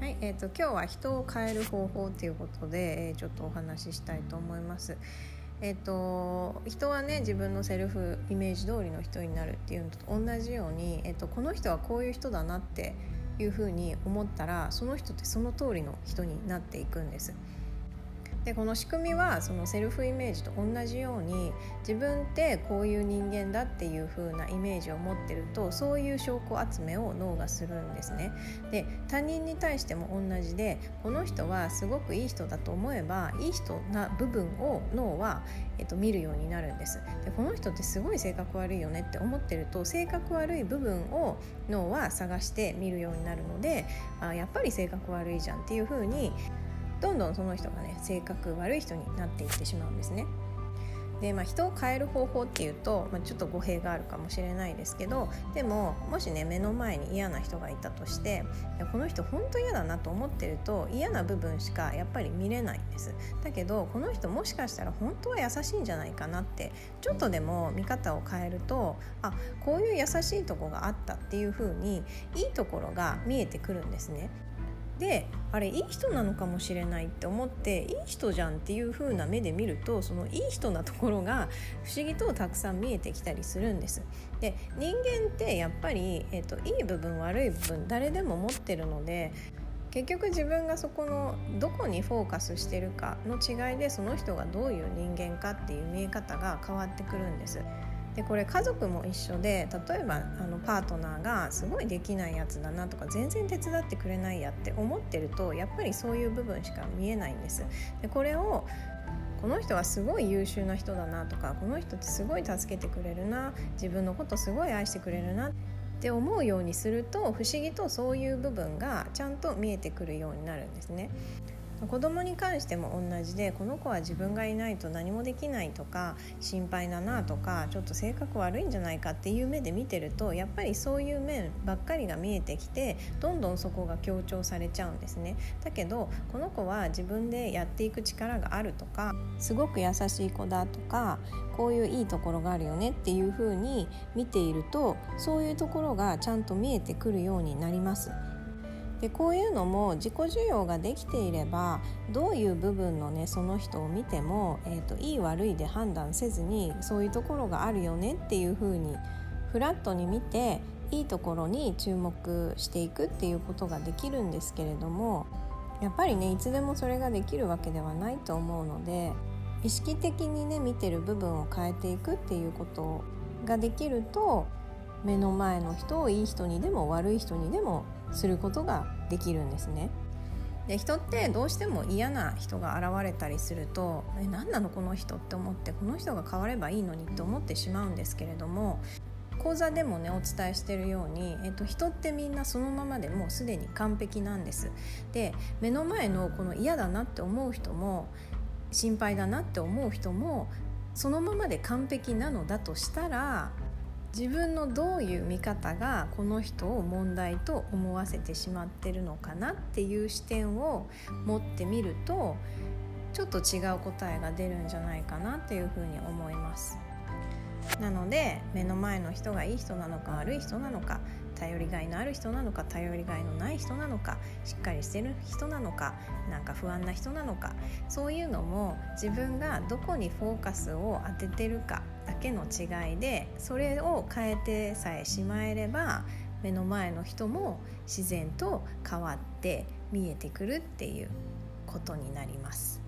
はいえーと、今日は人を変える方法ということで、えー、ちょっとお話ししたいと思います。えーと、人はね自分のセルフイメージ通りの人になるっていうのと同じように、えーとこの人はこういう人だなっていうふうに思ったらその人ってその通りの人になっていくんです。でこの仕組みはそのセルフイメージと同じように自分ってこういう人間だっていう風なイメージを持ってるとそういう証拠集めを脳がするんですね。で他人に対しても同じでこの人はすごくいい人だと思えばいい人な部分を脳は、えっと、見るようになるんです。でこの人ってすごい性格悪いよねって思ってると性格悪い部分を脳は探して見るようになるのであやっぱり性格悪いじゃんっていう風にどんどんその人がね性格悪い人になっていってしまうんですね。でまあ、人を変える方法っていうと、まあ、ちょっと語弊があるかもしれないですけどでももしね目の前に嫌な人がいたとしてこの人本当嫌だなと思ってると嫌な部分しかやっぱり見れないんですだけどこの人もしかしたら本当は優しいんじゃないかなってちょっとでも見方を変えるとあこういう優しいとこがあったっていう風にいいところが見えてくるんですねであれいい人なのかもしれないって思っていい人じゃんっていう風な目で見るとそのいい人なところが不思議とたくさん見えてきたりするんです。で人間ってやっぱり、えーと、いい部分悪い部分誰でも持ってるので結局自分がそこのどこにフォーカスしてるかの違いでその人がどういう人間かっていう見え方が変わってくるんです。でこれ家族も一緒で例えばあのパートナーがすごいできないやつだなとか全然手伝ってくれないやって思ってるとやっぱりそういう部分しか見えないんです。でこれをこの人はすごい優秀な人だなとかこの人ってすごい助けてくれるな自分のことすごい愛してくれるなって思うようにすると不思議とそういう部分がちゃんと見えてくるようになるんですね。子供に関しても同じでこの子は自分がいないと何もできないとか心配だなとかちょっと性格悪いんじゃないかっていう目で見てるとやっぱりそういう面ばっかりが見えてきてどんどんそこが強調されちゃうんですねだけどこの子は自分でやっていく力があるとかすごく優しい子だとかこういういいところがあるよねっていう風に見ているとそういうところがちゃんと見えてくるようになります。でこういうのも自己需要ができていればどういう部分のねその人を見ても、えーと、いい悪いで判断せずにそういうところがあるよねっていうふうにフラットに見ていいところに注目していくっていうことができるんですけれどもやっぱりねいつでもそれができるわけではないと思うので意識的にね見てる部分を変えていくっていうことができると目の前の人をいい人にでも悪い人にでもすることができるんですね。で人ってどうしても嫌な人が現れたりすると「え何なのこの人」って思ってこの人が変わればいいのにって思ってしまうんですけれども講座でもねお伝えしてるように、えっと、人ってみんなそのままでもうすでに完璧なんです。で目の前のこの嫌だなって思う人も心配だなって思う人もそのままで完璧なのだとしたら自分のどういう見方がこの人を問題と思わせてしまってるのかなっていう視点を持ってみるとちょっと違う答えが出るんじゃないかなっていうふうに思います。なので目の前の人がいい人なのか悪い人なのか頼りがいのある人なのか頼りがいのない人なのかしっかりしてる人なのかなんか不安な人なのかそういうのも自分がどこにフォーカスを当ててるかだけの違いでそれを変えてさえしまえれば目の前の人も自然と変わって見えてくるっていうことになります。